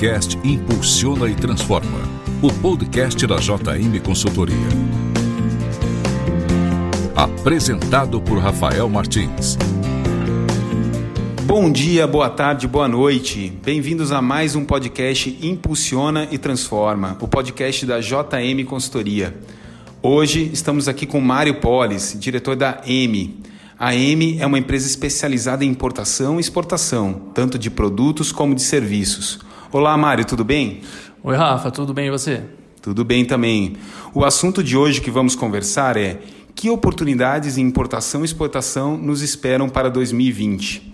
podcast Impulsiona e Transforma, o podcast da JM Consultoria. Apresentado por Rafael Martins. Bom dia, boa tarde, boa noite. Bem-vindos a mais um podcast Impulsiona e Transforma, o podcast da JM Consultoria. Hoje estamos aqui com Mário Polis, diretor da M. A M é uma empresa especializada em importação e exportação, tanto de produtos como de serviços. Olá, Mário, tudo bem? Oi, Rafa, tudo bem e você? Tudo bem também. O assunto de hoje que vamos conversar é que oportunidades em importação e exportação nos esperam para 2020.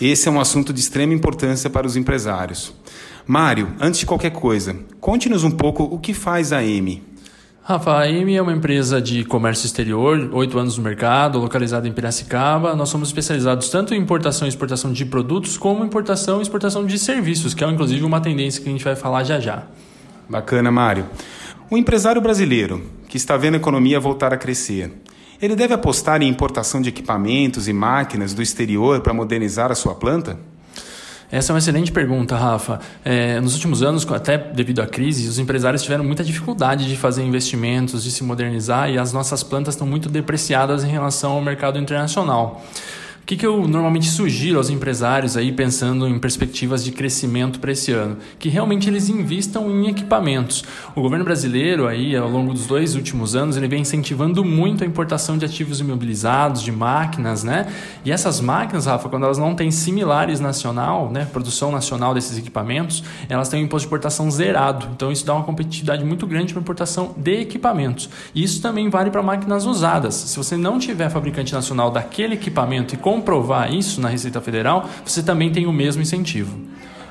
Esse é um assunto de extrema importância para os empresários. Mário, antes de qualquer coisa, conte-nos um pouco o que faz a M. Rafa, a é uma empresa de comércio exterior, oito anos no mercado, localizada em Piracicaba. Nós somos especializados tanto em importação e exportação de produtos, como importação e exportação de serviços, que é inclusive uma tendência que a gente vai falar já já. Bacana, Mário. O empresário brasileiro, que está vendo a economia voltar a crescer, ele deve apostar em importação de equipamentos e máquinas do exterior para modernizar a sua planta? Essa é uma excelente pergunta, Rafa. É, nos últimos anos, até devido à crise, os empresários tiveram muita dificuldade de fazer investimentos, de se modernizar e as nossas plantas estão muito depreciadas em relação ao mercado internacional. O que, que eu normalmente sugiro aos empresários aí pensando em perspectivas de crescimento para esse ano? Que realmente eles invistam em equipamentos. O governo brasileiro aí ao longo dos dois últimos anos ele vem incentivando muito a importação de ativos imobilizados, de máquinas, né? E essas máquinas, Rafa, quando elas não têm similares nacional, né, produção nacional desses equipamentos, elas têm um imposto de importação zerado. Então isso dá uma competitividade muito grande para importação de equipamentos. E isso também vale para máquinas usadas. Se você não tiver fabricante nacional daquele equipamento e com comprovar isso na Receita Federal, você também tem o mesmo incentivo.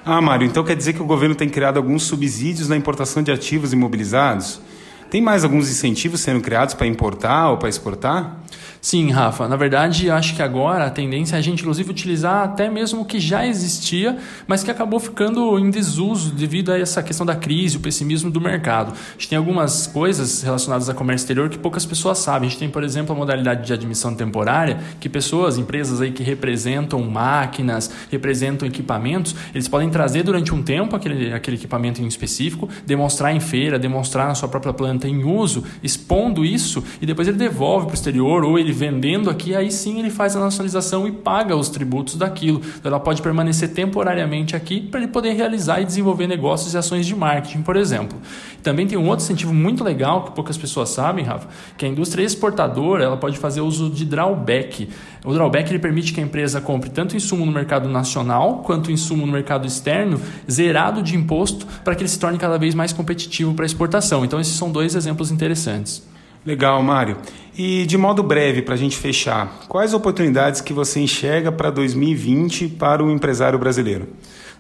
Ah, Mário, então quer dizer que o governo tem criado alguns subsídios na importação de ativos imobilizados? Tem mais alguns incentivos sendo criados para importar ou para exportar? Sim, Rafa. Na verdade, acho que agora a tendência é a gente, inclusive, utilizar até mesmo o que já existia, mas que acabou ficando em desuso devido a essa questão da crise, o pessimismo do mercado. A gente tem algumas coisas relacionadas a comércio exterior que poucas pessoas sabem. A gente tem, por exemplo, a modalidade de admissão temporária, que pessoas, empresas aí que representam máquinas, representam equipamentos, eles podem trazer durante um tempo aquele, aquele equipamento em específico, demonstrar em feira, demonstrar na sua própria planta em uso, expondo isso e depois ele devolve para o exterior ou ele vendendo aqui, aí sim ele faz a nacionalização e paga os tributos daquilo. Então ela pode permanecer temporariamente aqui para ele poder realizar e desenvolver negócios e ações de marketing, por exemplo. Também tem um outro incentivo muito legal que poucas pessoas sabem, Rafa, que a indústria exportadora ela pode fazer uso de drawback. O drawback ele permite que a empresa compre tanto insumo no mercado nacional quanto insumo no mercado externo zerado de imposto para que ele se torne cada vez mais competitivo para exportação. Então esses são dois exemplos interessantes. Legal, Mário. E de modo breve, para a gente fechar, quais oportunidades que você enxerga para 2020 para o empresário brasileiro?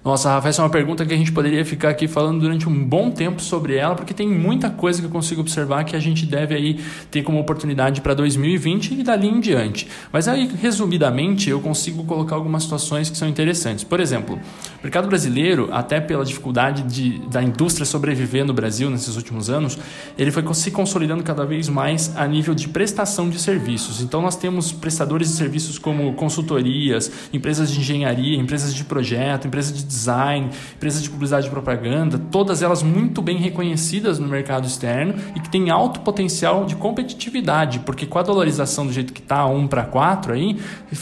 Nossa, Rafa, essa é uma pergunta que a gente poderia ficar aqui falando durante um bom tempo sobre ela, porque tem muita coisa que eu consigo observar que a gente deve aí ter como oportunidade para 2020 e dali em diante. Mas aí, resumidamente, eu consigo colocar algumas situações que são interessantes. Por exemplo, o mercado brasileiro, até pela dificuldade de, da indústria sobreviver no Brasil nesses últimos anos, ele foi se consolidando cada vez mais a nível de prestação de serviços. Então, nós temos prestadores de serviços como consultorias, empresas de engenharia, empresas de projeto, empresas de design, empresas de publicidade e propaganda, todas elas muito bem reconhecidas no mercado externo e que têm alto potencial de competitividade, porque com a dolarização do jeito que está, 1 para 4 aí,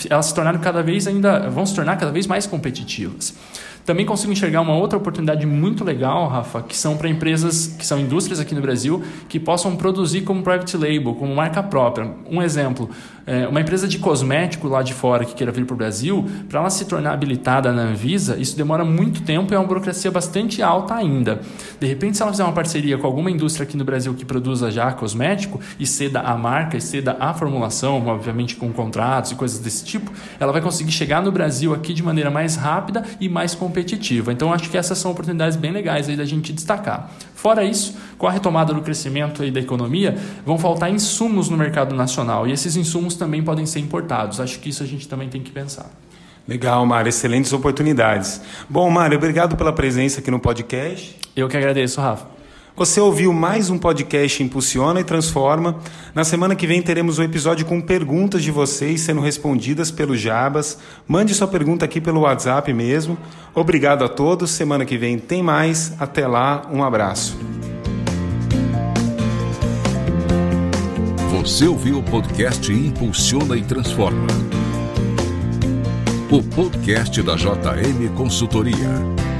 elas se tornaram cada vez ainda, vão se tornar cada vez mais competitivas. Também consigo enxergar uma outra oportunidade muito legal, Rafa, que são para empresas, que são indústrias aqui no Brasil, que possam produzir como private label, como marca própria. Um exemplo, é, uma empresa de cosmético lá de fora que queira vir para o Brasil, para ela se tornar habilitada na Anvisa, isso demora muito tempo e é uma burocracia bastante alta ainda. De repente, se ela fizer uma parceria com alguma indústria aqui no Brasil que produza já cosmético e ceda a marca e ceda a formulação, obviamente com contratos e coisas desse tipo, ela vai conseguir chegar no Brasil aqui de maneira mais rápida e mais competitiva. Então, acho que essas são oportunidades bem legais aí da gente destacar. Fora isso, com a retomada do crescimento aí da economia, vão faltar insumos no mercado nacional e esses insumos também podem ser importados. Acho que isso a gente também tem que pensar. Legal, Mário, excelentes oportunidades. Bom, Mário, obrigado pela presença aqui no podcast. Eu que agradeço, Rafa. Você ouviu mais um podcast Impulsiona e Transforma. Na semana que vem teremos um episódio com perguntas de vocês sendo respondidas pelo Jabas. Mande sua pergunta aqui pelo WhatsApp mesmo. Obrigado a todos. Semana que vem tem mais. Até lá, um abraço. Você ouviu o podcast Impulsiona e Transforma. O podcast da JM Consultoria.